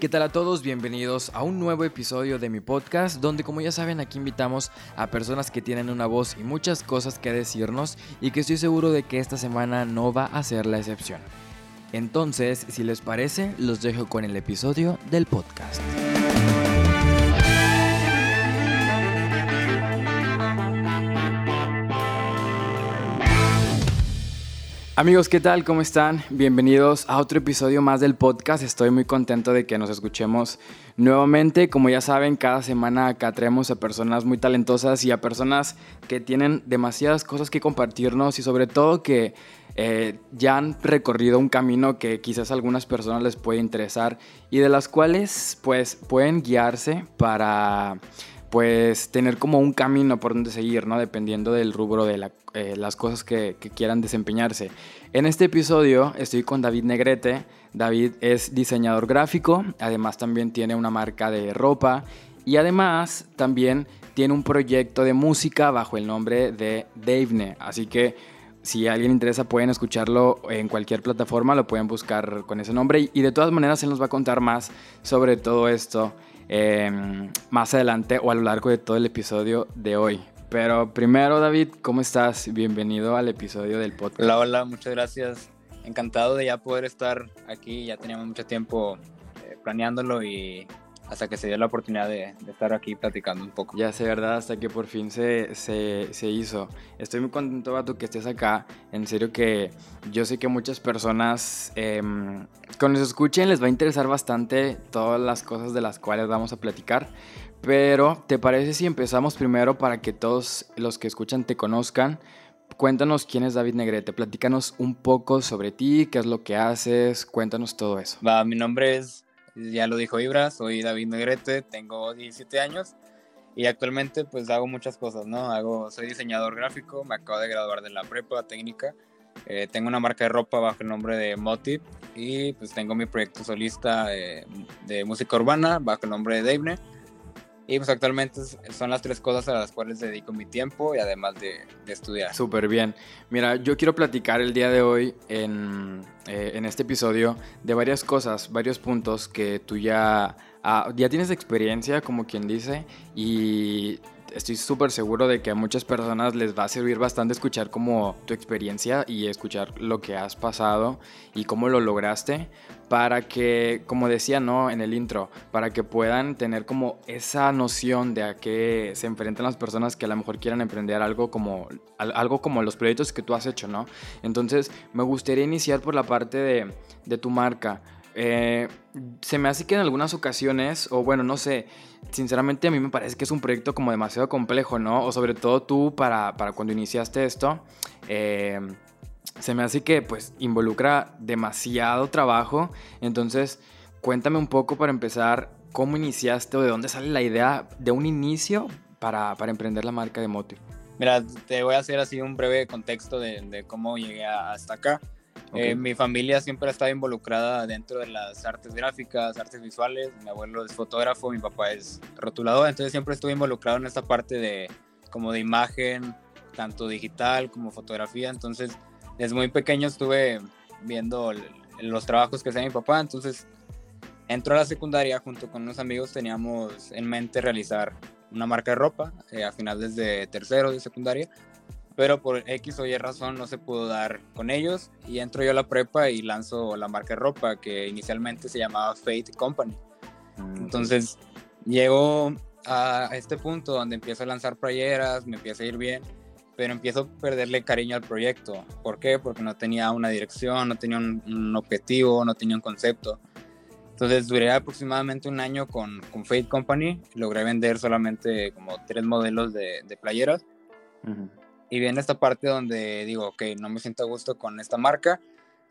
¿Qué tal a todos? Bienvenidos a un nuevo episodio de mi podcast donde como ya saben aquí invitamos a personas que tienen una voz y muchas cosas que decirnos y que estoy seguro de que esta semana no va a ser la excepción. Entonces, si les parece, los dejo con el episodio del podcast. Amigos, ¿qué tal? ¿Cómo están? Bienvenidos a otro episodio más del podcast. Estoy muy contento de que nos escuchemos nuevamente. Como ya saben, cada semana acá traemos a personas muy talentosas y a personas que tienen demasiadas cosas que compartirnos y sobre todo que eh, ya han recorrido un camino que quizás a algunas personas les puede interesar y de las cuales pues pueden guiarse para pues tener como un camino por donde seguir, ¿no? Dependiendo del rubro de eh, las cosas que, quieran desempeñarse. En este episodio estoy con David Negrete. David es diseñador gráfico, además también tiene una marca de ropa y además también tiene un proyecto de música bajo el nombre de Davene. Así que si a alguien interesa pueden escucharlo en cualquier plataforma, lo pueden buscar con ese nombre y de todas maneras él nos va a contar más sobre todo esto Em, más adelante o a lo largo de todo el episodio de hoy. Pero primero, David, ¿cómo estás? Bienvenido al episodio del podcast. Hola, hola, muchas gracias. Encantado de ya poder estar aquí. Ya teníamos mucho tiempo eh, planeándolo y hasta que se dio la oportunidad de, estar aquí platicando un poco. Ya sé, ¿verdad? Hasta que por fin se, se, se, hizo. Estoy muy contento, Bato, que estés acá. En serio que yo sé que muchas personas, eh, cuando se escuchen, les va a interesar bastante todas las cosas de las cuales vamos a platicar. Pero, ¿te parece si empezamos primero para que todos los que escuchan te conozcan? Cuéntanos quién es David Negrete, platícanos un poco sobre ti, qué es lo que haces, cuéntanos todo eso. Va, mi nombre es ya lo dijo Ibra, soy David Negrete, tengo 17 años y actualmente pues hago muchas cosas, ¿no? Hago, soy diseñador gráfico, me acabo de graduar de la prepa técnica, eh, tengo una marca de ropa bajo el nombre de Motiv y pues tengo mi proyecto solista de, de música urbana bajo el nombre de Davene y pues actualmente son las tres cosas a las cuales dedico mi tiempo y además de, estudiar. Súper bien. Mira, yo quiero platicar el día de hoy en, eh, en este episodio de varias cosas, varios puntos que tú ya, ah, ya tienes experiencia, como quien dice, y estoy súper seguro de que a muchas personas les va a servir bastante escuchar como tu experiencia y escuchar lo que has pasado y cómo lo lograste para que, como decía, ¿no? En el intro, para que puedan tener como esa noción de a qué se enfrentan las personas que a lo mejor quieran emprender algo como, algo como los proyectos que tú has hecho, ¿no? Entonces, me gustaría iniciar por la parte de, de tu marca. Eh, se me hace que en algunas ocasiones, o bueno, no sé, sinceramente a mí me parece que es un proyecto como demasiado complejo, ¿no? O sobre todo tú para, para cuando iniciaste esto, eh, se me hace que pues involucra demasiado trabajo. Entonces, cuéntame un poco para empezar, ¿cómo iniciaste o de dónde sale la idea de un inicio para, para emprender la marca de Motive? Mira, te voy a hacer así un breve contexto de, de cómo llegué hasta acá. Eh, mi familia siempre ha estado involucrada dentro de las artes gráficas, artes visuales. Mi abuelo es fotógrafo, mi papá es rotulador, entonces siempre estuve involucrado en esta parte de como de imagen, tanto digital como fotografía. Entonces, desde muy pequeño estuve viendo los trabajos que hacía mi papá. Entonces, entró a la secundaria junto con unos amigos. Teníamos en mente realizar una marca de ropa eh, a finales de tercero de secundaria pero por X o Y razón no se pudo dar con ellos y entro yo a la prepa y lanzo la marca de ropa que inicialmente se llamaba Fate Company. Mm, Entonces llego a este punto donde empiezo a lanzar playeras, me empieza a ir bien, pero empiezo a perderle cariño al proyecto. ¿Por qué? Porque no tenía una dirección, no tenía un, objetivo, no tenía un concepto. Entonces duré aproximadamente un año con, con Fate Company, logré vender solamente como tres modelos de, de playeras. Y viene esta parte donde digo, ok, no me siento a gusto con esta marca.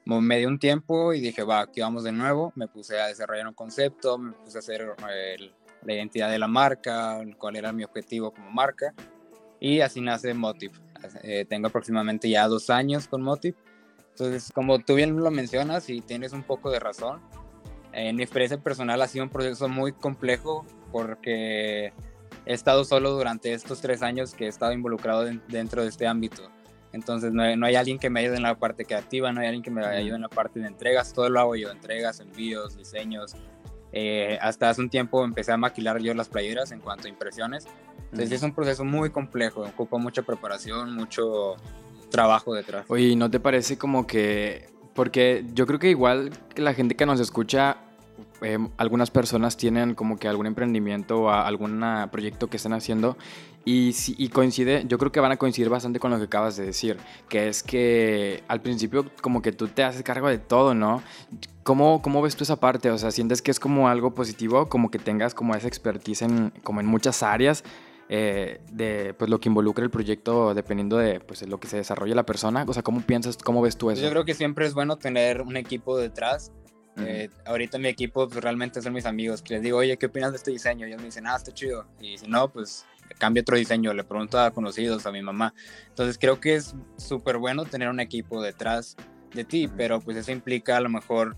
Me dio un tiempo y dije, va, aquí vamos de nuevo. Me puse a desarrollar un concepto, me puse a hacer la identidad de la marca, cuál era mi objetivo como marca. Y así nace Motive. Eh, tengo aproximadamente ya dos años con Motive. Entonces, como tú bien lo mencionas y tienes un poco de razón, en mi experiencia personal ha sido un proceso muy complejo porque he estado solo durante estos tres años que he estado involucrado dentro de este ámbito. Entonces no no hay, alguien que me ayude en la parte creativa, no hay alguien que me ayude en la parte de entregas, todo lo hago yo, entregas, envíos, diseños. Eh, hasta hace un tiempo empecé a maquilar yo las playeras en cuanto a impresiones. Entonces es un proceso muy complejo, ocupa mucha preparación, mucho trabajo detrás. Oye, ¿no te parece como que, porque yo creo que igual que la gente que nos escucha eh, algunas personas tienen como que algún emprendimiento o algún proyecto que estén haciendo y, y coincide, yo creo que van a coincidir bastante con lo que acabas de decir, que es que al principio como que tú te haces cargo de todo, ¿no? ¿Cómo, ¿Cómo ves tú esa parte? O sea, ¿sientes que es como algo positivo, como que tengas como esa expertise en, como en muchas áreas? Eh, de pues, lo que involucra el proyecto dependiendo de pues, lo que se desarrolle la persona? O sea, ¿cómo piensas, cómo ves tú eso? Yo creo que siempre es bueno tener un equipo detrás eh, ahorita mi equipo pues, realmente son mis amigos, que les digo, oye, ¿qué opinas de este diseño? Y ellos me dicen, ah, está chido. Y si no, pues cambio otro diseño, le pregunto a conocidos, a mi mamá. Entonces creo que es súper bueno tener un equipo detrás de ti, pero pues eso implica a lo mejor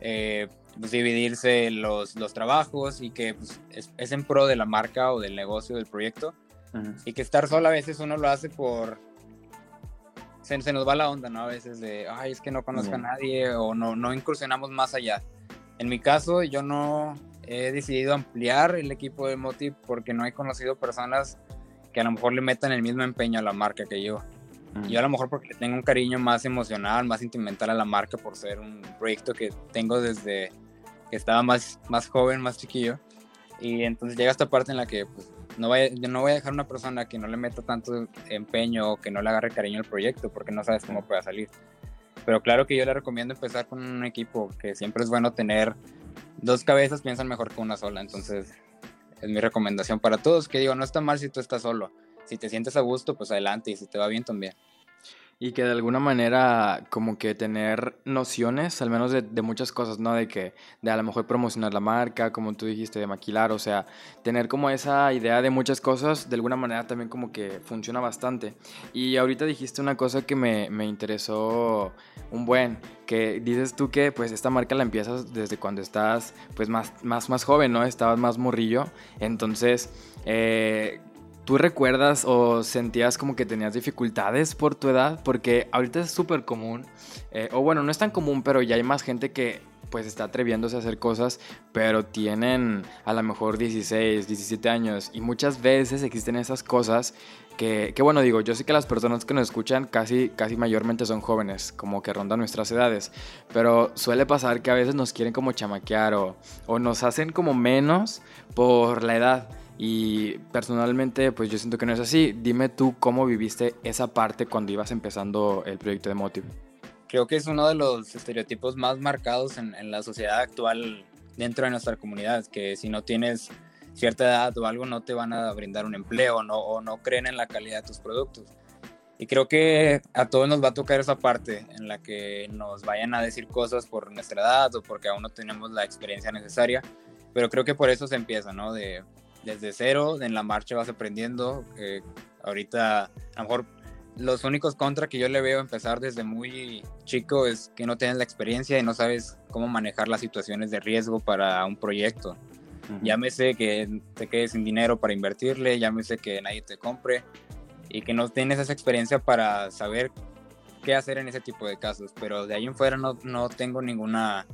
eh, pues, dividirse los, los trabajos y que pues, es, en pro de la marca o del negocio, del proyecto. Y que estar solo a veces uno lo hace por, se, nos va la onda, ¿no? A veces de, ay, es que no conozco a nadie o no, no incursionamos más allá. En mi caso, yo no he decidido ampliar el equipo de Motiv porque no he conocido personas que a lo mejor le metan el mismo empeño a la marca que yo. Yo a lo mejor porque tengo un cariño más emocional, más sentimental a la marca por ser un proyecto que tengo desde que estaba más, más joven, más chiquillo. Y entonces llega esta parte en la que pues, no voy, no voy a dejar una persona que no le meta tanto empeño o que no le agarre cariño al proyecto porque no sabes cómo pueda salir. Pero claro que yo le recomiendo empezar con un equipo, que siempre es bueno tener dos cabezas, piensan mejor que una sola. Entonces, es mi recomendación para todos, que digo, no está mal si tú estás solo. Si te sientes a gusto, pues adelante, y si te va bien también y que de alguna manera como que tener nociones, al menos de, muchas cosas, ¿no? De que de a lo mejor promocionar la marca, como tú dijiste, de maquilar, o sea, tener como esa idea de muchas cosas, de alguna manera también como que funciona bastante. Y ahorita dijiste una cosa que me, me interesó un buen, que dices tú que pues esta marca la empiezas desde cuando estás pues más, más, más joven, ¿no? Estabas más morrillo, entonces... Eh, ¿Tú recuerdas o sentías como que tenías dificultades por tu edad? Porque ahorita es súper común, eh, o bueno, no es tan común, pero ya hay más gente que pues está atreviéndose a hacer cosas, pero tienen a lo mejor 16, 17 años y muchas veces existen esas cosas que, que, bueno, digo, yo sé que las personas que nos escuchan casi, casi mayormente son jóvenes, como que rondan nuestras edades, pero suele pasar que a veces nos quieren como chamaquear o, o nos hacen como menos por la edad. Y personalmente, pues yo siento que no es así. Dime tú cómo viviste esa parte cuando ibas empezando el proyecto de Motive. Creo que es uno de los estereotipos más marcados en, la sociedad actual dentro de nuestra comunidad, que si no tienes cierta edad o algo no te van a brindar un empleo no, o no creen en la calidad de tus productos. Y creo que a todos nos va a tocar esa parte en la que nos vayan a decir cosas por nuestra edad o porque aún no tenemos la experiencia necesaria, pero creo que por eso se empieza, ¿no? De, desde cero, en la marcha vas aprendiendo. Eh, ahorita, a lo mejor, los únicos contra que yo le veo empezar desde muy chico es que no tienes la experiencia y no sabes cómo manejar las situaciones de riesgo para un proyecto. Llámese que te quedes sin dinero para invertirle, llámese que nadie te compre y que no tienes esa experiencia para saber qué hacer en ese tipo de casos. Pero de ahí en fuera no, no tengo ninguna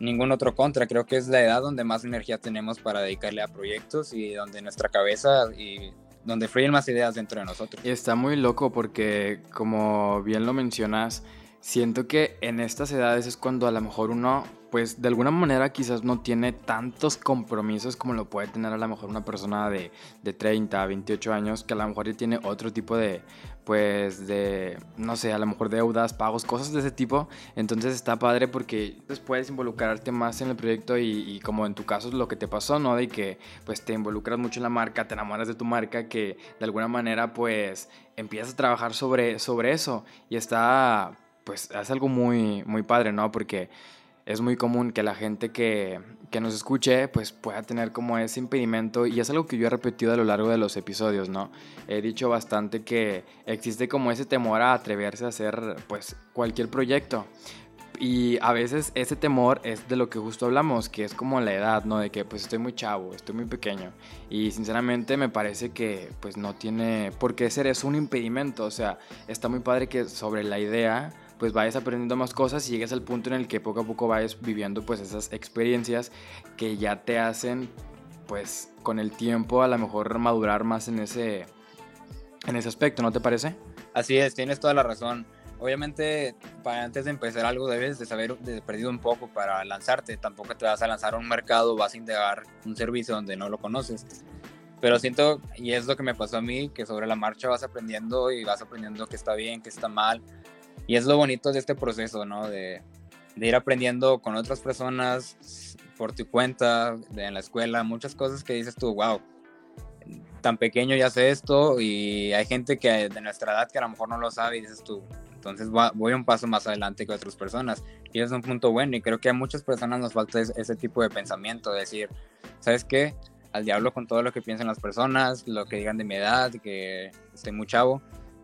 ningún otro contra. Creo que es la edad donde más energía tenemos para dedicarle a proyectos y donde nuestra cabeza y donde fluyen más ideas dentro de nosotros. Está muy loco porque, como bien lo mencionas, siento que en estas edades es cuando a lo mejor uno pues de alguna manera quizás no tiene tantos compromisos como lo puede tener a lo mejor una persona de, de 30, 28 años, que a lo mejor ya tiene otro tipo de, pues de, no sé, a lo mejor deudas, pagos, cosas de ese tipo. Entonces está padre porque pues, puedes involucrarte más en el proyecto y, como en tu caso es lo que te pasó, ¿no? De que pues te involucras mucho en la marca, te enamoras de tu marca, que de alguna manera pues empiezas a trabajar sobre, sobre eso y está, pues es algo muy, muy padre, ¿no? Porque es muy común que la gente que, que, nos escuche pues pueda tener como ese impedimento y es algo que yo he repetido a lo largo de los episodios, ¿no? He dicho bastante que existe como ese temor a atreverse a hacer pues cualquier proyecto. y a veces ese temor es de lo que justo hablamos, que es como la edad, ¿no? De que pues estoy muy chavo, estoy muy pequeño. Y sinceramente me parece que pues no tiene por qué ser eso un impedimento. O sea, está muy padre que sobre la idea pues vayas aprendiendo más cosas y llegues al punto en el que poco a poco vayas viviendo pues esas experiencias que ya te hacen pues con el tiempo a lo mejor madurar más en ese, en ese aspecto, ¿no te parece? Así es, tienes toda la razón obviamente para antes de empezar algo debes de saber de perdido un poco para lanzarte. Tampoco te vas a lanzar a un mercado, vas a integrar un servicio donde no lo conoces. Pero siento, y es lo que me pasó a mí, que sobre la marcha vas aprendiendo y vas aprendiendo que está bien, que está mal. Y es lo bonito de este proceso, ¿no? De, de ir aprendiendo con otras personas, por tu cuenta, en la escuela, muchas cosas que dices tú, wow, tan pequeño ya sé esto y hay gente que de nuestra edad que a lo mejor no lo sabe y dices tú, entonces voy un paso más adelante que otras personas. Y es un punto bueno y creo que a muchas personas nos falta ese, tipo de pensamiento, de decir, ¿sabes qué? Al diablo con todo lo que piensan las personas, lo que digan de mi edad, que estoy muy chavo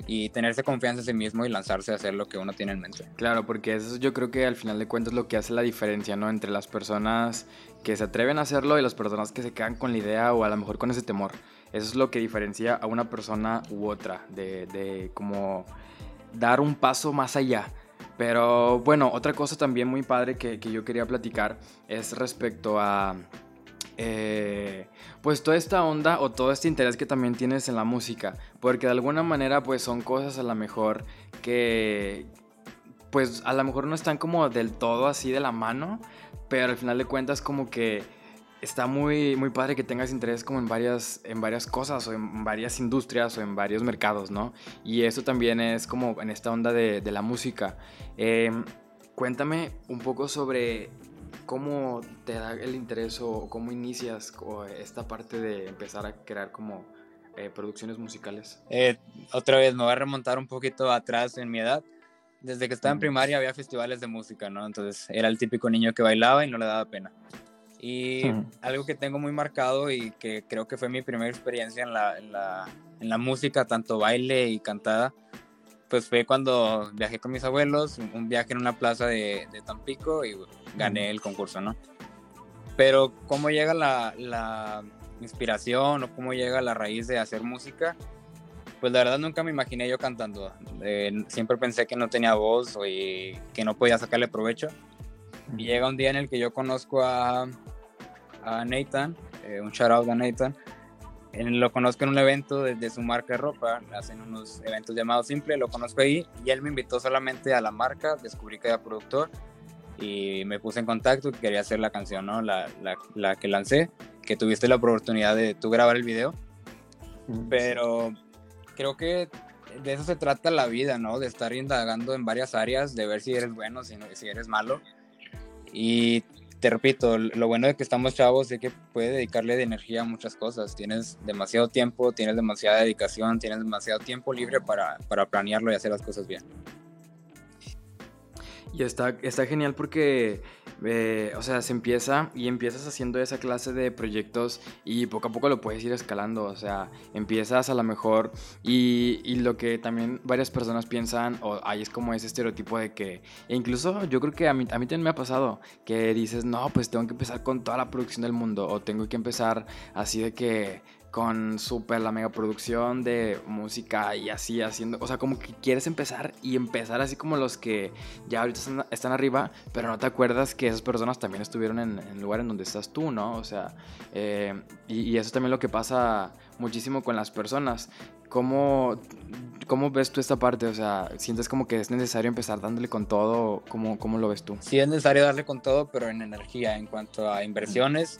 y tenerse confianza en sí mismo y lanzarse a hacer lo que uno tiene en mente. Claro, porque eso yo creo que al final de cuentas es lo que hace la diferencia, ¿no? Entre las personas que se atreven a hacerlo y las personas que se quedan con la idea o a lo mejor con ese temor. Eso es lo que diferencia a una persona u otra, de, de como dar un paso más allá. Pero bueno, otra cosa también muy padre que, yo quería platicar es respecto a... Eh, pues toda esta onda o todo este interés que también tienes en la música, porque de alguna manera pues son cosas a lo mejor que pues a lo mejor no están como del todo así de la mano, pero al final de cuentas como que está muy, muy padre que tengas interés como en varias, en varias cosas o en varias industrias o en varios mercados, ¿no? Y eso también es como en esta onda de, la música. Em, cuéntame un poco sobre cómo te da el interés o cómo inicias esta parte de empezar a crear como eh, producciones musicales. Eh, otra vez me voy a remontar un poquito atrás en mi edad. Desde que estaba en primaria había festivales de música, ¿no? Entonces era el típico niño que bailaba y no le daba pena. Y algo que tengo muy marcado y que creo que fue mi primera experiencia en la, en la, en la música, tanto baile y cantada, pues fue cuando viajé con mis abuelos, un viaje en una plaza de, de Tampico y gané el concurso, ¿no? Pero cómo llega la, la, inspiración o cómo llega la raíz de hacer música, pues la verdad nunca me imaginé yo cantando. Eh, siempre pensé que no tenía voz y que no podía sacarle provecho. Y llega un día en el que yo conozco a, a Nathan, eh, un shout out a Nathan. Lo conozco en un evento de, su marca de ropa, hacen unos eventos llamados Simple, lo conozco ahí y él me invitó solamente a la marca, descubrí que era productor y me puse en contacto que quería hacer la canción, ¿no? La, la, la, que lancé, que tuviste la oportunidad de tú grabar el video. Mm, Pero creo que de eso se trata la vida, ¿no? De estar indagando en varias áreas, de ver si eres bueno, si, si eres malo. Y te repito, lo bueno de que estamos chavos es que puedes dedicarle de energía a muchas cosas. Tienes demasiado tiempo, tienes demasiada dedicación, tienes demasiado tiempo libre para, para planearlo y hacer las cosas bien. Y está, está genial porque, eh, o sea, se empieza y empiezas haciendo esa clase de proyectos y poco a poco lo puedes ir escalando. O sea, empiezas a lo mejor y, lo que también varias personas piensan, o hay es como ese estereotipo de que, e incluso yo creo que a mí, a mí también me ha pasado, que dices, no, pues tengo que empezar con toda la producción del mundo o tengo que empezar así de que con súper la mega producción de música y así haciendo, o sea, como que quieres empezar y empezar así como los que ya ahorita están, arriba, pero no te acuerdas que esas personas también estuvieron en, el lugar en donde estás tú, ¿no? O sea, eh, y, eso también lo que pasa muchísimo con las personas. ¿Cómo, ¿Cómo ves tú esta parte? O sea, ¿sientes como que es necesario empezar dándole con todo? ¿Cómo, cómo lo ves tú? Sí, es necesario darle con todo, pero en energía, en cuanto a inversiones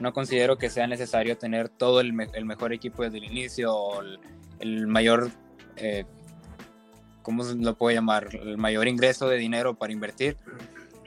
no considero que sea necesario tener todo el, mejor equipo desde el inicio o el, mayor, eh, ¿cómo lo puedo llamar? El mayor ingreso de dinero para invertir.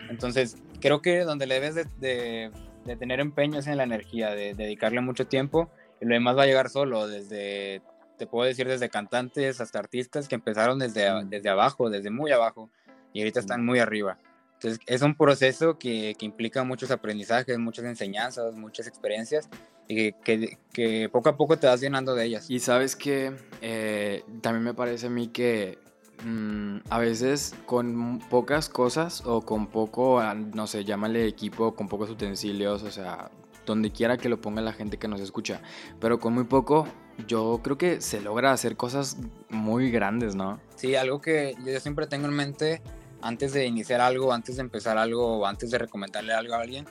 Entonces, creo que donde le debes de, tener empeño es en la energía, de, dedicarle mucho tiempo y lo demás va a llegar solo, desde, te puedo decir, desde cantantes hasta artistas que empezaron desde, desde abajo, desde muy abajo y ahorita están muy arriba. Entonces, es un proceso que, que, implica muchos aprendizajes, muchas enseñanzas, muchas experiencias y que, que, poco a poco te vas llenando de ellas. Y sabes que eh, también me parece a mí que mm, a veces con pocas cosas o con poco, ah, no sé, llámale equipo, con pocos utensilios, o sea, donde quiera que lo ponga la gente que nos escucha, pero con muy poco yo creo que se logra hacer cosas muy grandes, ¿no? Sí, algo que yo siempre tengo en mente antes de iniciar algo, antes de empezar algo antes de recomendarle algo a alguien,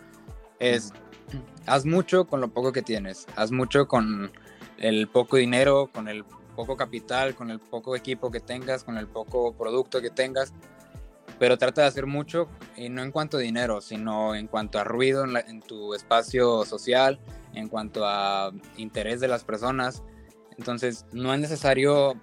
es haz mucho con lo poco que tienes, haz mucho con el poco dinero, con el poco capital, con el poco equipo que tengas, con el poco producto que tengas, pero trata de hacer mucho y no en cuanto a dinero, sino en cuanto a ruido en, en tu espacio social, en cuanto a interés de las personas. Entonces, no es necesario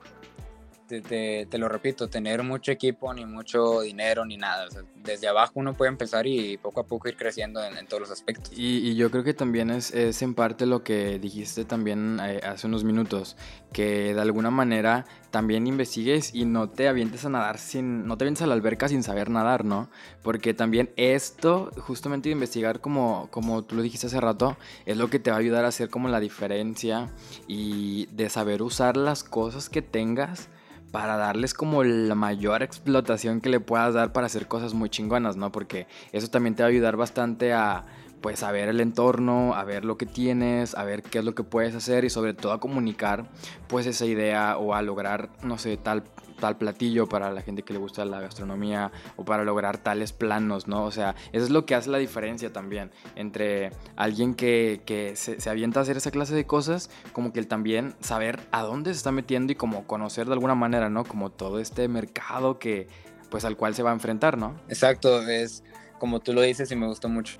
te, lo repito, tener mucho equipo, ni mucho dinero, ni nada. desde abajo uno puede empezar y poco a poco ir creciendo en, todos los aspectos. Y, yo creo que también es, es, en parte lo que dijiste también eh, hace unos minutos, que de alguna manera también investigues y no te avientes a nadar sin, no te avientes a la alberca sin saber nadar, ¿no? Porque también esto, justamente investigar como, como tú lo dijiste hace rato, es lo que te va a ayudar a hacer como la diferencia y de saber usar las cosas que tengas para darles como la mayor explotación que le puedas dar para hacer cosas muy chingonas, ¿no? Porque eso también te va a ayudar bastante a pues a ver el entorno, a ver lo que tienes, a ver qué es lo que puedes hacer y sobre todo a comunicar pues esa idea o a lograr, no sé, tal tal platillo para la gente que le gusta la gastronomía o para lograr tales planos, ¿no? O sea, eso es lo que hace la diferencia también entre alguien que, que se, se, avienta a hacer esa clase de cosas, como que él también saber a dónde se está metiendo y como conocer de alguna manera, ¿no? Como todo este mercado que, pues al cual se va a enfrentar, ¿no? Exacto, es como tú lo dices y me gustó mucho.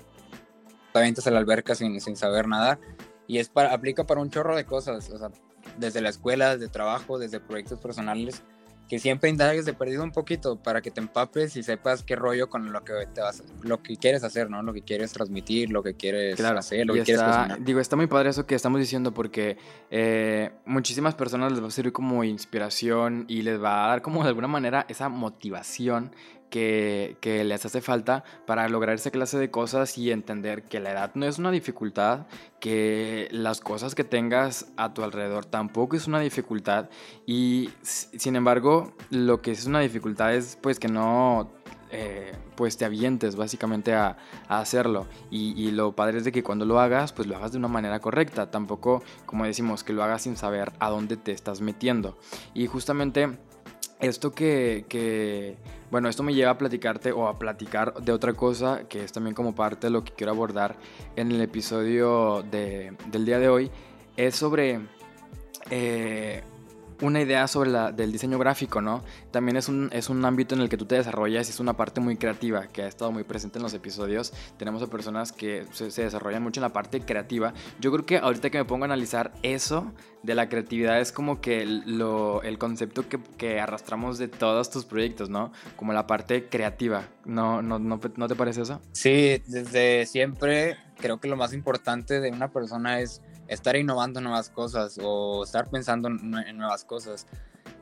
Te avientas a la alberca sin, sin saber nadar y es para, aplica para un chorro de cosas, o sea, desde la escuela, desde trabajo, desde proyectos personales que siempre indagues de perdido un poquito para que te empapes y sepas qué rollo con lo que te vas, lo que quieres hacer, ¿no? Lo que quieres transmitir, lo que quieres hacer, lo que quieres cocinar. Digo, está muy padre eso que estamos diciendo porque eh, muchísimas personas les va a servir como inspiración y les va a dar como de alguna manera esa motivación que, les hace falta para lograr esa clase de cosas y entender que la edad no es una dificultad, que las cosas que tengas a tu alrededor tampoco es una dificultad y sin embargo lo que es una dificultad es pues que no eh, pues te avientes básicamente a, a hacerlo y, y, lo padre es de que cuando lo hagas pues lo hagas de una manera correcta tampoco como decimos que lo hagas sin saber a dónde te estás metiendo. Y justamente esto que, bueno, esto me lleva a platicarte o a platicar de otra cosa que es también como parte de lo que quiero abordar en el episodio del día de hoy, es sobre eh, una idea sobre la, del diseño gráfico, ¿no? También es un, es un ámbito en el que tú te desarrollas y es una parte muy creativa que ha estado muy presente en los episodios. Tenemos a personas que se, desarrollan mucho en la parte creativa. Yo creo que ahorita que me pongo a analizar eso de la creatividad es como que lo, el concepto que, que, arrastramos de todos tus proyectos, ¿no? Como la parte creativa. ¿No, no, no, ¿No te parece eso? Sí, desde siempre creo que lo más importante de una persona es estar innovando nuevas cosas o estar pensando en nuevas cosas.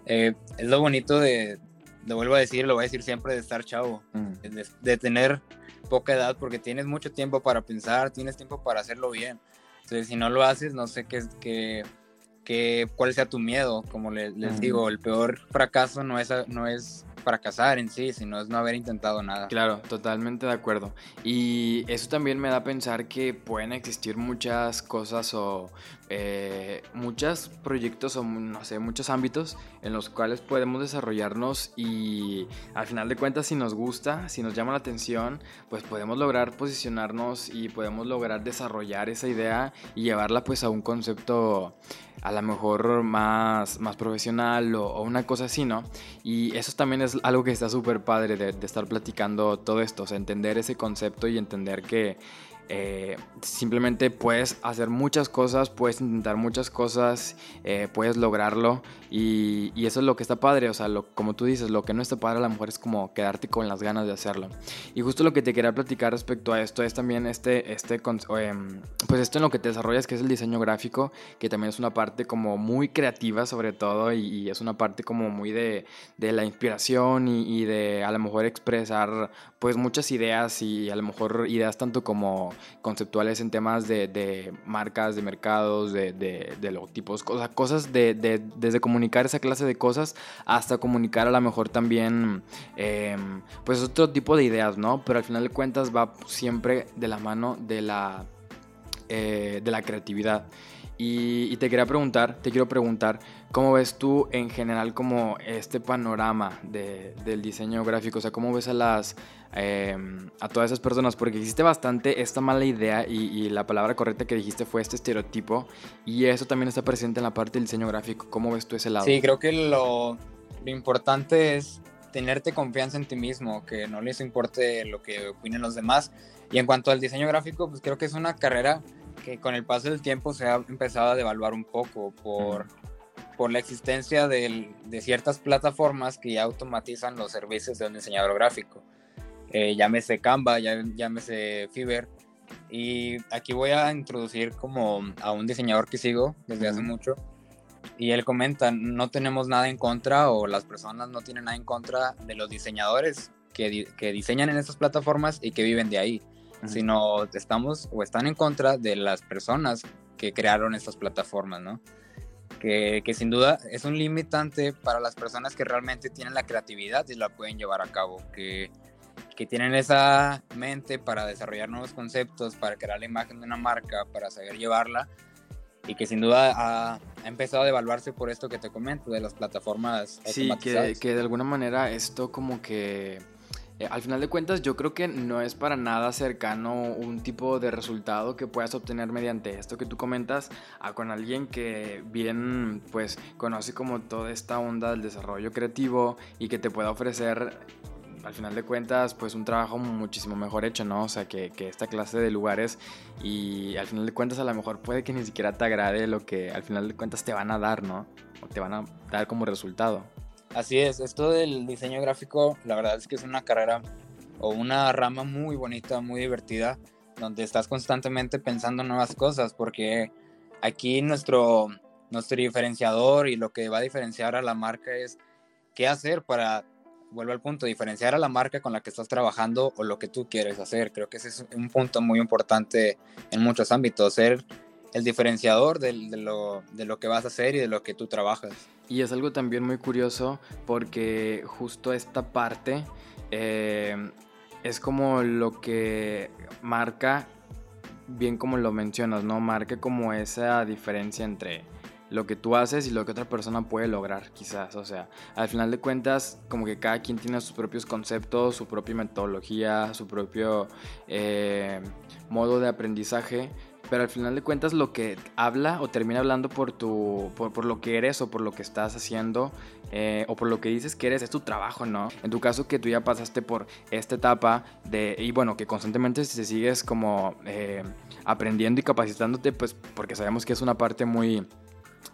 Eh, es lo bonito de, lo vuelvo a decir, lo voy a decir siempre, de estar chavo, mm. de, tener poca edad, porque tienes mucho tiempo para pensar, tienes tiempo para hacerlo bien. Entonces, si no lo haces, no sé qué, qué, qué cuál sea tu miedo. Como les, les digo, el peor fracaso no es, no es fracasar en sí, sino es no haber intentado nada. Claro, totalmente de acuerdo. Y eso también me da a pensar que pueden existir muchas cosas o eh, muchos proyectos o no sé, muchos ámbitos en los cuales podemos desarrollarnos y al final de cuentas si nos gusta, si nos llama la atención, pues podemos lograr posicionarnos y podemos lograr desarrollar esa idea y llevarla pues a un concepto a lo mejor más, más profesional o, una cosa así, ¿no? Y eso también es algo que está súper padre de, de, estar platicando todo esto, o sea, entender ese concepto y entender que eh, simplemente puedes hacer muchas cosas, puedes intentar muchas cosas, eh, puedes lograrlo y, eso es lo que está padre, o sea, lo, como tú dices, lo que no está padre a lo mejor es como quedarte con las ganas de hacerlo. Y justo lo que te quería platicar respecto a esto es también este, este em, pues esto en lo que te desarrollas, que es el diseño gráfico, que también es una parte como muy creativa sobre todo y, es una parte como muy de, de la inspiración y, y de a lo mejor expresar pues muchas ideas y a lo mejor ideas tanto como conceptuales en temas de, marcas, de mercados, de, de, logotipos, cosas, cosas de, desde comunicar esa clase de cosas hasta comunicar a lo mejor también em, pues otro tipo de ideas, ¿no? Pero al final de cuentas va siempre de la mano de la, eh, de la creatividad. Y, te quería preguntar, te quiero preguntar, ¿cómo ves tú en general como este panorama del diseño gráfico? O sea, ¿cómo ves a las em, a todas esas personas? Porque existe bastante esta mala idea y, la palabra correcta que dijiste fue este estereotipo y eso también está presente en la parte del diseño gráfico. ¿Cómo ves tú ese lado? Sí, creo que lo, lo importante es tenerte confianza en ti mismo, que no les importe lo que opinen los demás. Y en cuanto al diseño gráfico, pues creo que es una carrera que con el paso del tiempo se ha empezado a devaluar un poco por, por la existencia de, de ciertas plataformas que ya automatizan los servicios de un diseñador gráfico. Eh, llámese Canva, llámese Fiverr. Y aquí voy a introducir como a un diseñador que sigo desde hace mucho. Y él comenta, no tenemos nada en contra o las personas no tienen nada en contra de los diseñadores que, que diseñan en estas plataformas y que viven de ahí sino estamos o están en contra de las personas que crearon estas plataformas, ¿no? Que, que sin duda es un limitante para las personas que realmente tienen la creatividad y la pueden llevar a cabo, que, que tienen esa mente para desarrollar nuevos conceptos, para crear la imagen de una marca, para saber llevarla y que sin duda ha, ha, empezado a devaluarse por esto que te comento de las plataformas. Sí, que, que, de alguna manera esto como que eh, al final de cuentas, yo creo que no es para nada cercano un tipo de resultado que puedas obtener mediante esto que tú comentas a con alguien que bien pues conoce como toda esta onda del desarrollo creativo y que te pueda ofrecer al final de cuentas, pues un trabajo muchísimo mejor hecho, ¿no? O sea, que, que, esta clase de lugares y al final de cuentas a lo mejor puede que ni siquiera te agrade lo que al final de cuentas te van a dar, ¿no? O te van a dar como resultado. Así es, esto del diseño gráfico, la verdad es que es una carrera o una rama muy bonita, muy divertida, donde estás constantemente pensando nuevas cosas, porque aquí nuestro, nuestro diferenciador y lo que va a diferenciar a la marca es qué hacer para, vuelvo al punto, diferenciar a la marca con la que estás trabajando o lo que tú quieres hacer. Creo que ese es un punto muy importante en muchos ámbitos, ser el diferenciador de, lo, de lo que vas a hacer y de lo que tú trabajas. Y es algo también muy curioso porque justo esta parte eh, es como lo que marca, bien como lo mencionas, ¿no? Marca como esa diferencia entre lo que tú haces y lo que otra persona puede lograr, quizás. O sea, al final de cuentas, como que cada quien tiene sus propios conceptos, su propia metodología, su propio eh, modo de aprendizaje pero al final de cuentas lo que habla o termina hablando por, tu, por, lo que eres o por lo que estás haciendo eh, o por lo que dices que eres es tu trabajo, ¿no? En tu caso que tú ya pasaste por esta etapa de, y bueno, que constantemente te sigues como eh, aprendiendo y capacitándote, pues porque sabemos que es una parte muy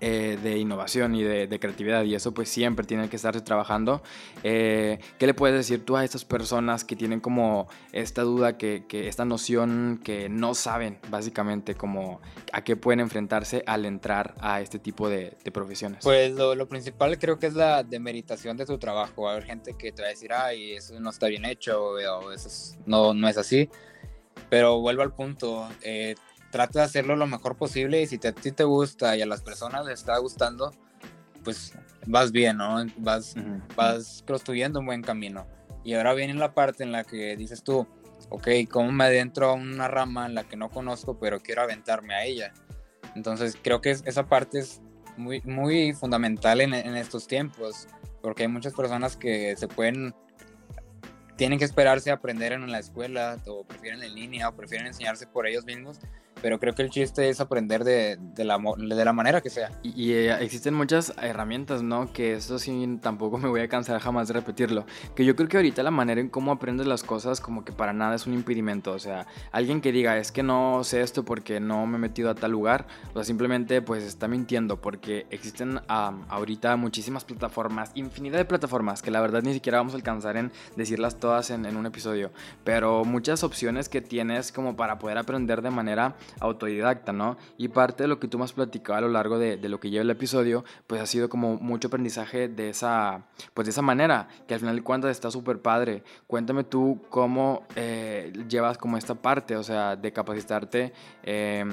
eh, de innovación y de, creatividad y eso pues siempre tiene que estarse trabajando. Eh, ¿Qué le puedes decir tú a estas personas que tienen como esta duda, que, esta noción que no saben básicamente como a qué pueden enfrentarse al entrar a este tipo de, profesiones? Pues lo, principal creo que es la demeritación de tu trabajo. Va a haber gente que te va a decir, ay, eso no está bien hecho o eso no, no es así. Pero vuelvo al punto, eh, trata de hacerlo lo mejor posible y si a ti te gusta y a las personas les está gustando, pues vas bien, ¿no? Vas, vas construyendo un buen camino. Y ahora viene la parte en la que dices tú, ok, ¿cómo me adentro a una rama en la que no conozco, pero quiero aventarme a ella? Entonces creo que esa parte es muy, muy fundamental en, en estos tiempos, porque hay muchas personas que se pueden tienen que esperarse a aprender en la escuela o prefieren en línea o prefieren enseñarse por ellos mismos pero creo que el chiste es aprender de, de, la, de la manera que sea. Y, eh, existen muchas herramientas, ¿no? Que eso sí, tampoco me voy a cansar jamás de repetirlo. Que yo creo que ahorita la manera en cómo aprendes las cosas como que para nada es un impedimento. O sea, alguien que diga, es que no sé esto porque no me he metido a tal lugar, o sea, simplemente pues está mintiendo porque existen ahorita muchísimas plataformas, infinidad de plataformas, que la verdad ni siquiera vamos a alcanzar en decirlas todas en, en un episodio, pero muchas opciones que tienes como para poder aprender de manera autodidacta, ¿no? Y parte de lo que tú me has platicado a lo largo de, lo que lleva el episodio, pues ha sido como mucho aprendizaje de esa, pues de esa manera, que al final de cuentas está súper padre. Cuéntame tú cómo eh, llevas como esta parte, o sea, de capacitarte, eh,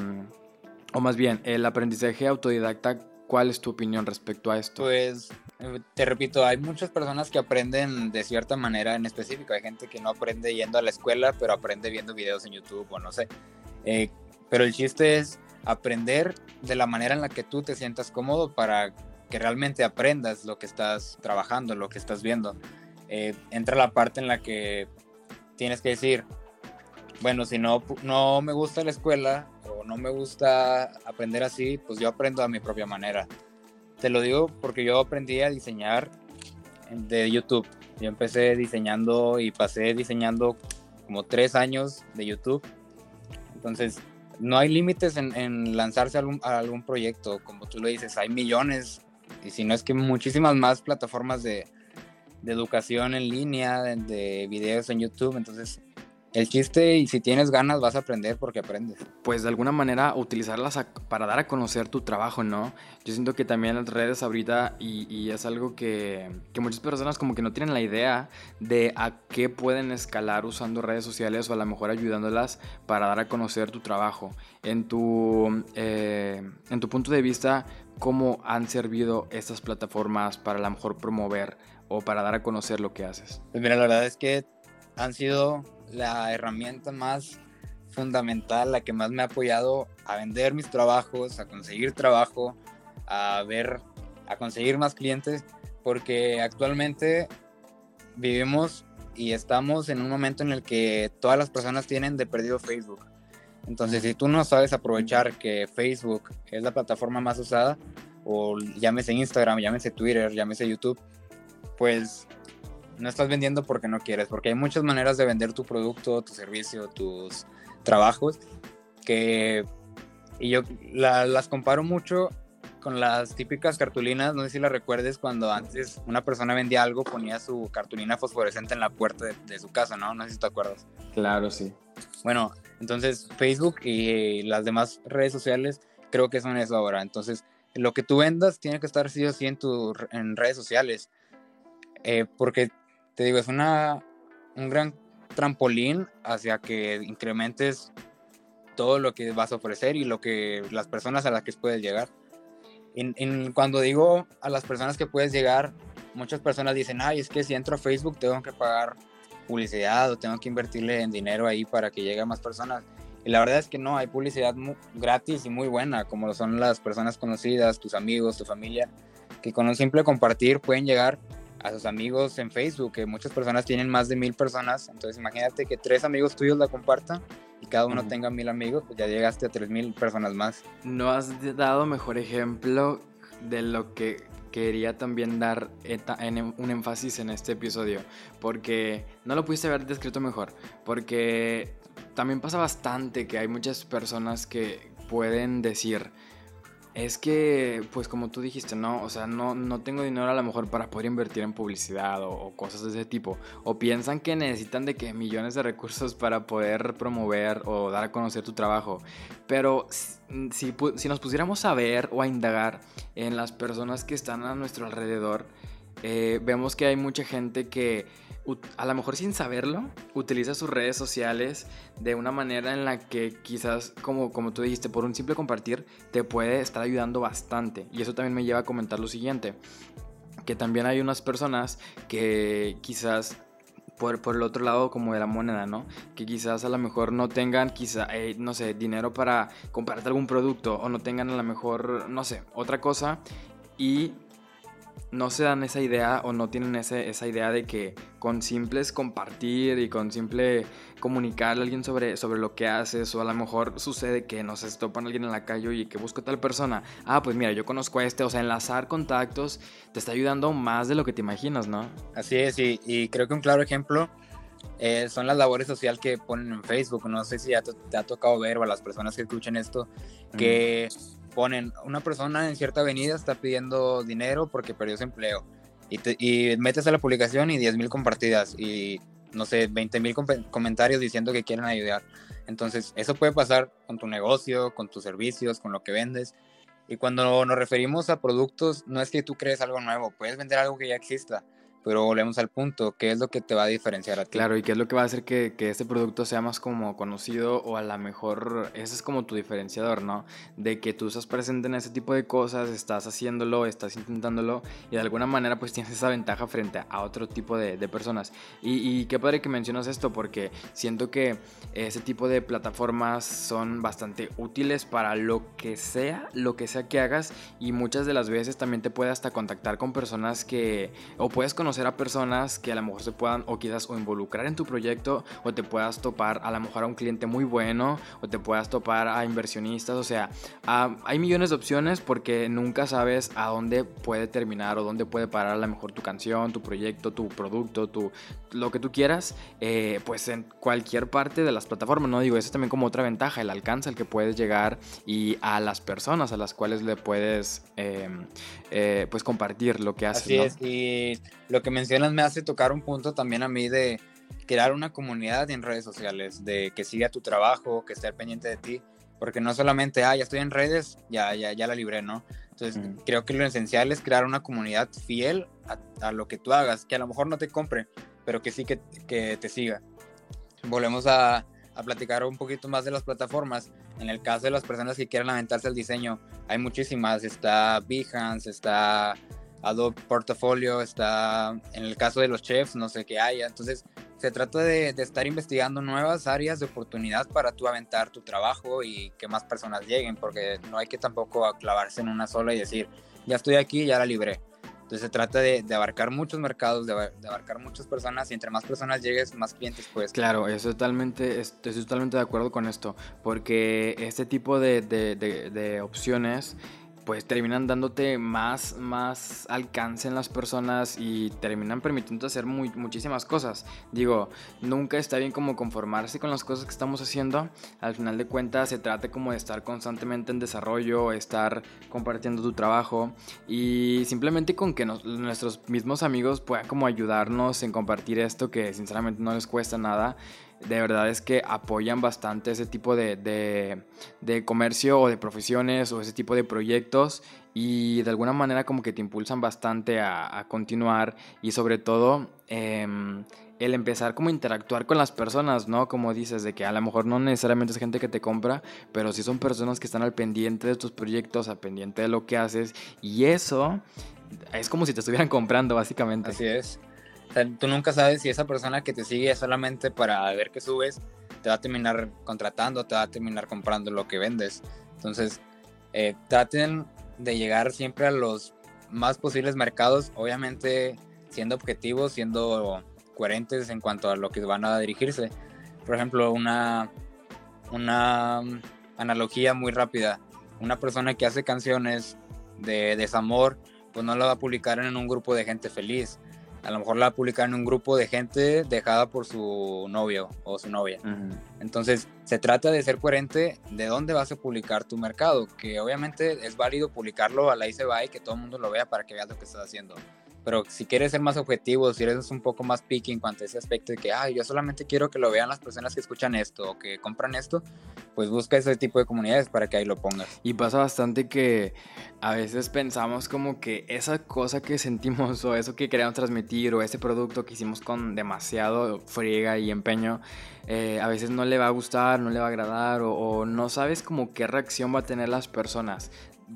o más bien, el aprendizaje autodidacta ¿Cuál es tu opinión respecto a esto? Pues te repito, hay muchas personas que aprenden de cierta manera en específico. Hay gente que no aprende yendo a la escuela, pero aprende viendo videos en YouTube o no sé. Eh, pero el chiste es aprender de la manera en la que tú te sientas cómodo para que realmente aprendas lo que estás trabajando, lo que estás viendo. Eh, entra la parte en la que tienes que decir, bueno, si no, no me gusta la escuela o no me gusta aprender así, pues yo aprendo a mi propia manera. Te lo digo porque yo aprendí a diseñar de YouTube. Yo empecé diseñando y pasé diseñando como tres años de YouTube. Entonces, no hay límites en, lanzarse a algún, proyecto. Como tú lo dices, hay millones, y si no es que muchísimas más plataformas de, educación en línea, de, de videos en YouTube. Entonces, el chiste y si tienes ganas vas a aprender porque aprendes. Pues de alguna manera utilizarlas para dar a conocer tu trabajo, ¿no? Yo siento que también las redes ahorita y, es algo que, que, muchas personas como que no tienen la idea de a qué pueden escalar usando redes sociales o a lo mejor ayudándolas para dar a conocer tu trabajo. En tu, eh, en tu punto de vista, ¿cómo han servido estas plataformas para a lo mejor promover o para dar a conocer lo que haces? Pues mira, la verdad es que han sido la herramienta más fundamental, la que más me ha apoyado a vender mis trabajos, a conseguir trabajo, a ver, a conseguir más clientes, porque actualmente vivimos y estamos en un momento en el que todas las personas tienen de perdido Facebook. Entonces, si tú no sabes aprovechar que Facebook es la plataforma más usada, o llámese Instagram, llámese Twitter, llámese YouTube, pues no estás vendiendo porque no quieres, porque hay muchas maneras de vender tu producto, tu servicio, tus trabajos, que y yo las comparo mucho con las típicas cartulinas, no sé si las recuerdes cuando antes una persona vendía algo, ponía su cartulina fosforescente en la puerta de, su casa, ¿no? No sé si te acuerdas. Claro, sí. Bueno, entonces Facebook y las demás redes sociales creo que son eso ahora. Entonces, lo que tú vendas tiene que estar sí o sí en, tu, en redes sociales. Eh, porque te digo, es una, un gran trampolín hacia que incrementes todo lo que vas a ofrecer y lo que las personas a las que puedes llegar. En, cuando digo a las personas que puedes llegar, muchas personas dicen, ay, es que si entro a Facebook tengo que pagar publicidad o tengo que invertirle en dinero ahí para que llegue a más personas. Y la verdad es que no, hay publicidad gratis y muy buena, como lo son las personas conocidas, tus amigos, tu familia, que con un simple compartir pueden llegar a sus amigos en Facebook, que muchas personas tienen más de mil personas. Entonces imagínate que tres amigos tuyos la compartan y cada uno tenga mil amigos, pues ya llegaste a tres mil personas más. No has dado mejor ejemplo de lo que quería también dar en un énfasis en este episodio, porque no lo pudiste haber descrito mejor, porque también pasa bastante que hay muchas personas que pueden decir, es que, pues como tú dijiste, no, o sea, no, no tengo dinero a lo mejor para poder invertir en publicidad o, cosas de ese tipo. O piensan que necesitan de que millones de recursos para poder promover o dar a conocer tu trabajo. Pero si, nos pusiéramos a ver o a indagar en las personas que están a nuestro alrededor, eh, vemos que hay mucha gente que a lo mejor sin saberlo, utiliza sus redes sociales de una manera en la que quizás, como, como tú dijiste, por un simple compartir, te puede estar ayudando bastante. Y eso también me lleva a comentar lo siguiente, que también hay unas personas que quizás por, por, el otro lado como de la moneda, ¿no? Que quizás a lo mejor no tengan, quizá, eh, no sé, dinero para comprarte algún producto o no tengan a lo mejor, no sé, otra cosa y no se dan esa idea o no tienen ese, esa idea de que con simples compartir y con simple comunicarle a alguien sobre, sobre lo que haces o a lo mejor sucede que no se topan a alguien en la calle y que busco a tal persona. Ah, pues mira, yo conozco a este, o sea, enlazar contactos te está ayudando más de lo que te imaginas, ¿no? Así es, y, creo que un claro ejemplo eh, son las labores sociales que ponen en Facebook. No sé si ya te, ha tocado ver o a las personas que escuchen esto, que ponen, una persona en cierta avenida está pidiendo dinero porque perdió su empleo. Y, metes a la publicación y 10.000 compartidas y, no sé, 20.000 mil comentarios diciendo que quieren ayudar. Entonces, eso puede pasar con tu negocio, con tus servicios, con lo que vendes. Y cuando nos referimos a productos, no es que tú crees algo nuevo, puedes vender algo que ya exista pero volvemos al punto, ¿qué es lo que te va a diferenciar a ti? Claro, y qué es lo que va a hacer que, que este producto sea más como conocido o a lo mejor ese es como tu diferenciador, ¿no? De que tú estás presente en ese tipo de cosas, estás haciéndolo, estás intentándolo y de alguna manera pues tienes esa ventaja frente a otro tipo de, de personas. Y, y, qué padre que mencionas esto porque siento que ese tipo de plataformas son bastante útiles para lo que sea, lo que sea que hagas y muchas de las veces también te puede hasta contactar con personas que o puedes conocer conocer a personas que a lo mejor se puedan o quizás o involucrar en tu proyecto o te puedas topar a lo mejor a un cliente muy bueno o te puedas topar a inversionistas, o sea, hay millones de opciones porque nunca sabes a dónde puede terminar o dónde puede parar a lo mejor tu canción, tu proyecto, tu producto, tu, lo que tú quieras, eh, pues en cualquier parte de las plataformas, ¿no? Digo, eso es también como otra ventaja, el alcance al que puedes llegar y a las personas a las cuales le puedes, em, eh, pues compartir lo que haces. Así es, y lo que mencionas me hace tocar un punto también a mí de crear una comunidad en redes sociales, de que siga tu trabajo, que esté pendiente de ti, porque no solamente, ah, ya estoy en redes, ya, ya, ya la libré, ¿no? Entonces, creo que lo esencial es crear una comunidad fiel a, lo que tú hagas, que a lo mejor no te compre, pero que sí que, que te siga. Volvemos a, a platicar un poquito más de las plataformas. En el caso de las personas que quieran aventarse al diseño, hay muchísimas. Está Behance, está Adobe Portfolio, está en el caso de los chefs, no sé qué haya. Entonces, se trata de, estar investigando nuevas áreas de oportunidad para tú aventar tu trabajo y que más personas lleguen, porque no hay que tampoco clavarse en una sola y decir, ya estoy aquí, ya la libré. Entonces se trata de, abarcar muchos mercados, de, abarcar muchas personas y entre más personas llegues, más clientes puedes. Claro, eso totalmente, estoy totalmente de acuerdo con esto, porque este tipo de, de opciones pues terminan dándote más, más alcance en las personas y terminan permitiendo hacer muy, muchísimas cosas. Digo, nunca está bien como conformarse con las cosas que estamos haciendo. Al final de cuentas se trata como de estar constantemente en desarrollo, estar compartiendo tu trabajo y simplemente con que nuestros mismos amigos puedan como ayudarnos en compartir esto que sinceramente no les cuesta nada de verdad es que apoyan bastante ese tipo de, comercio o de profesiones o ese tipo de proyectos y de alguna manera como que te impulsan bastante a, continuar y sobre todo em, el empezar como a interactuar con las personas, ¿no? Como dices, de que a lo mejor no necesariamente es gente que te compra, pero sí son personas que están al pendiente de tus proyectos, al pendiente de lo que haces y eso es como si te estuvieran comprando básicamente. Así es tú nunca sabes si esa persona que te sigue solamente para ver qué subes, te va a terminar contratando, te va a terminar comprando lo que vendes. Entonces, eh, traten de llegar siempre a los más posibles mercados, obviamente siendo objetivos, siendo coherentes en cuanto a lo que van a dirigirse. Por ejemplo, una, una analogía muy rápida. Una persona que hace canciones de desamor, pues no la va a publicar en un grupo de gente feliz a lo mejor la va a publicar en un grupo de gente dejada por su novio o su novia. Entonces, se trata de ser coherente de dónde vas a publicar tu mercado, que obviamente es válido publicarlo a la ICBA y que todo el mundo lo vea para que veas lo que estás haciendo. Pero si quieres ser más objetivo, si eres un poco más picky en cuanto a ese aspecto de que, ay, yo solamente quiero que lo vean las personas que escuchan esto o que compran esto, pues busca ese tipo de comunidades para que ahí lo pongas. Y pasa bastante que a veces pensamos como que esa cosa que sentimos o eso que queremos transmitir o ese producto que hicimos con demasiado friega y empeño, eh, a veces no le va a gustar, no le va a agradar o, no sabes como qué reacción va a tener las personas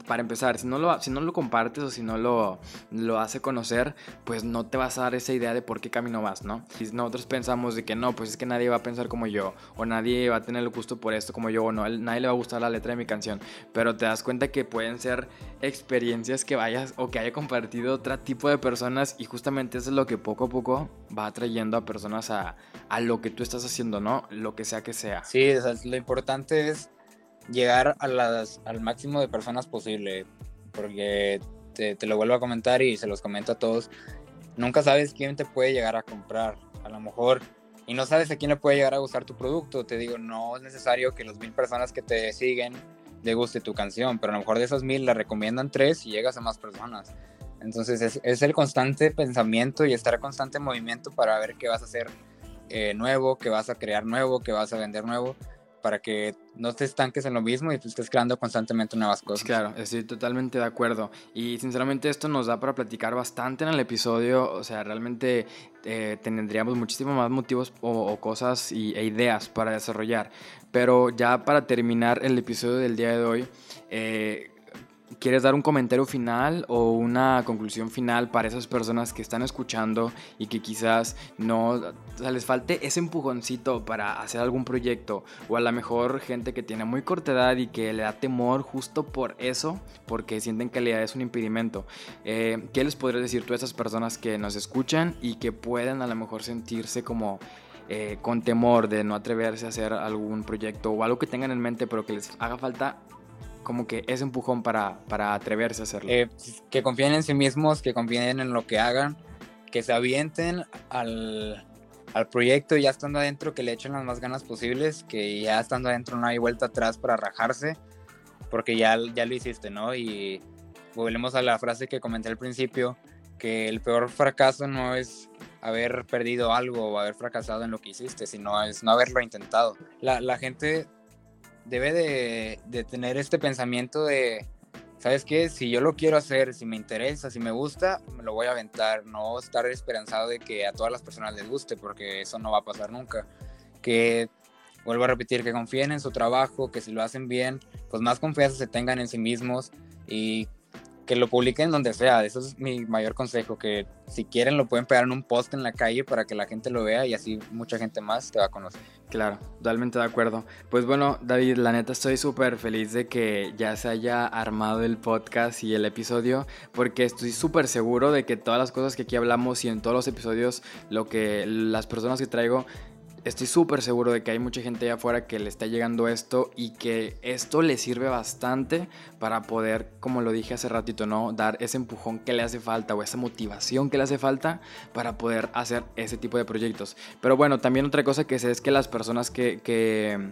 para empezar, si no lo, si no lo compartes o si no lo, lo hace conocer, pues no te vas a dar esa idea de por qué camino vas, ¿no? Si nosotros pensamos de que no, pues es que nadie va a pensar como yo, o nadie va a tener gusto por esto como yo, o no, nadie le va a gustar la letra de mi canción, pero te das cuenta que pueden ser experiencias que vayas o que haya compartido otro tipo de personas y justamente eso es lo que poco a poco va atrayendo a personas a, a lo que tú estás haciendo, ¿no? Lo que sea que sea. Sí, lo importante es llegar a las, al máximo de personas posible, porque te, te, lo vuelvo a comentar y se los comento a todos, nunca sabes quién te puede llegar a comprar, a lo mejor, y no sabes a quién le puede llegar a gustar tu producto, te digo, no es necesario que los mil personas que te siguen le guste tu canción, pero a lo mejor de esas mil la recomiendan tres y llegas a más personas. Entonces es, es el constante pensamiento y estar constante movimiento para ver qué vas a hacer eh, nuevo, qué vas a crear nuevo, qué vas a vender nuevo para que no te estanques en lo mismo y tú estés creando constantemente nuevas cosas. Claro, estoy totalmente de acuerdo. Y sinceramente esto nos da para platicar bastante en el episodio. O sea, realmente eh, tendríamos muchísimos más motivos o, cosas y, e ideas para desarrollar. Pero ya para terminar el episodio del día de hoy, eh, ¿Quieres dar un comentario final o una conclusión final para esas personas que están escuchando y que quizás no les falte ese empujoncito para hacer algún proyecto? O a lo mejor gente que tiene muy corta edad y que le da temor justo por eso, porque sienten que la edad es un impedimento. Eh, ¿Qué les podrías decir tú a esas personas que nos escuchan y que pueden a lo mejor sentirse como eh, con temor de no atreverse a hacer algún proyecto o algo que tengan en mente pero que les haga falta como que ese empujón para, para atreverse a hacerlo? Eh, que confíen en sí mismos, que confíen en lo que hagan, que se avienten al, al proyecto ya estando adentro, que le echen las más ganas posibles, que ya estando adentro no hay vuelta atrás para rajarse, porque ya, ya lo hiciste, ¿no? Y volvemos a la frase que comenté al principio, que el peor fracaso no es haber perdido algo o haber fracasado en lo que hiciste, sino es no haberlo intentado. La, la gente debe de, tener este pensamiento de, ¿sabes qué? Si yo lo quiero hacer, si me interesa, si me gusta, me lo voy a aventar. No estar esperanzado de que a todas las personas les guste, porque eso no va a pasar nunca. Que, vuelvo a repetir, que confíen en su trabajo, que si lo hacen bien, pues más confianza se tengan en sí mismos y que lo publiquen donde sea. Eso es mi mayor consejo, que si quieren lo pueden pegar en un post en la calle para que la gente lo vea y así mucha gente más te va a conocer. Claro, totalmente de acuerdo. Pues bueno, David, la neta estoy súper feliz de que ya se haya armado el podcast y el episodio, porque estoy súper seguro de que todas las cosas que aquí hablamos y en todos los episodios, lo que las personas que traigo estoy súper seguro de que hay mucha gente allá afuera que le está llegando esto y que esto le sirve bastante para poder, como lo dije hace ratito, ¿no? Dar ese empujón que le hace falta o esa motivación que le hace falta para poder hacer ese tipo de proyectos. Pero bueno, también otra cosa que sé es que las personas que,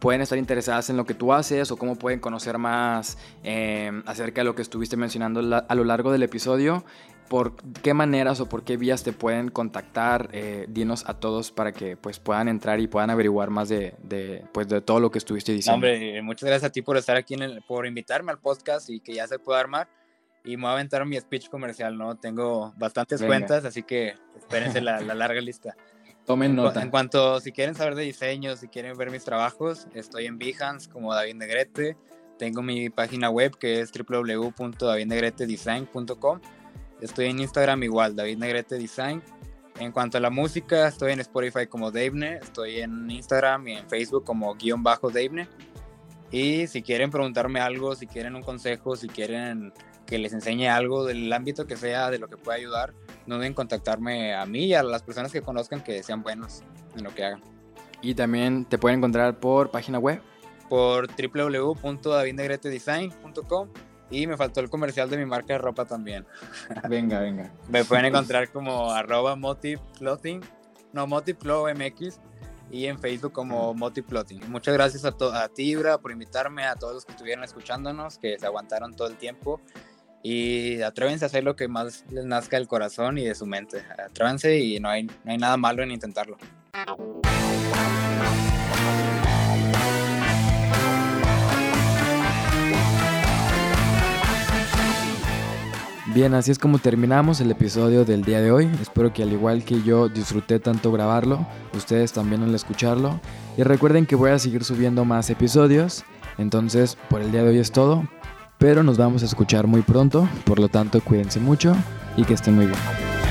pueden estar interesadas en lo que tú haces o cómo pueden conocer más eh, acerca de lo que estuviste mencionando a lo largo del episodio, por qué maneras o por qué vías te pueden contactar, eh, dinos a todos para que pues puedan entrar y puedan averiguar más de, de, pues, de todo lo que estuviste diciendo. hombre, muchas gracias a ti por estar aquí, en el, por invitarme al podcast y que ya se pueda armar. Y me voy a aventar mi speech comercial, ¿no? Tengo bastantes cuentas, así que espérense la, la larga lista. Tomen nota. En, cuanto, si quieren saber de diseño, si quieren ver mis trabajos, estoy en Behance como David Negrete. Tengo mi página web que es www.davidnegretedesign.com Estoy en Instagram igual, David Negrete Design. En cuanto a la música, estoy en Spotify como Davene, estoy en Instagram y en Facebook como guion bajo Davene. Y si quieren preguntarme algo, si quieren un consejo, si quieren que les enseñe algo del ámbito que sea, de lo que pueda ayudar, no deben contactarme a mí y a las personas que conozcan que sean buenos en lo que hagan. Y también te pueden encontrar por página web. Por www.davidnegretedesign.com y me faltó el comercial de mi marca de ropa también. Venga, venga. me pueden encontrar como arroba motivclothing, no motivclowmx y en Facebook como motivclothing. Muchas gracias a, a ti, Ibra, por invitarme, a todos los que estuvieron escuchándonos, que se aguantaron todo el tiempo. Y atrévense a hacer lo que más les nazca del corazón y de su mente. Atrévense y no hay, no hay nada malo en intentarlo. Bien, así es como terminamos el episodio del día de hoy. Espero que al igual que yo disfruté tanto grabarlo, ustedes también al escucharlo. Y recuerden que voy a seguir subiendo más episodios. Entonces, por el día de hoy es todo. Pero nos vamos a escuchar muy pronto. Por lo tanto, cuídense mucho y que estén muy bien.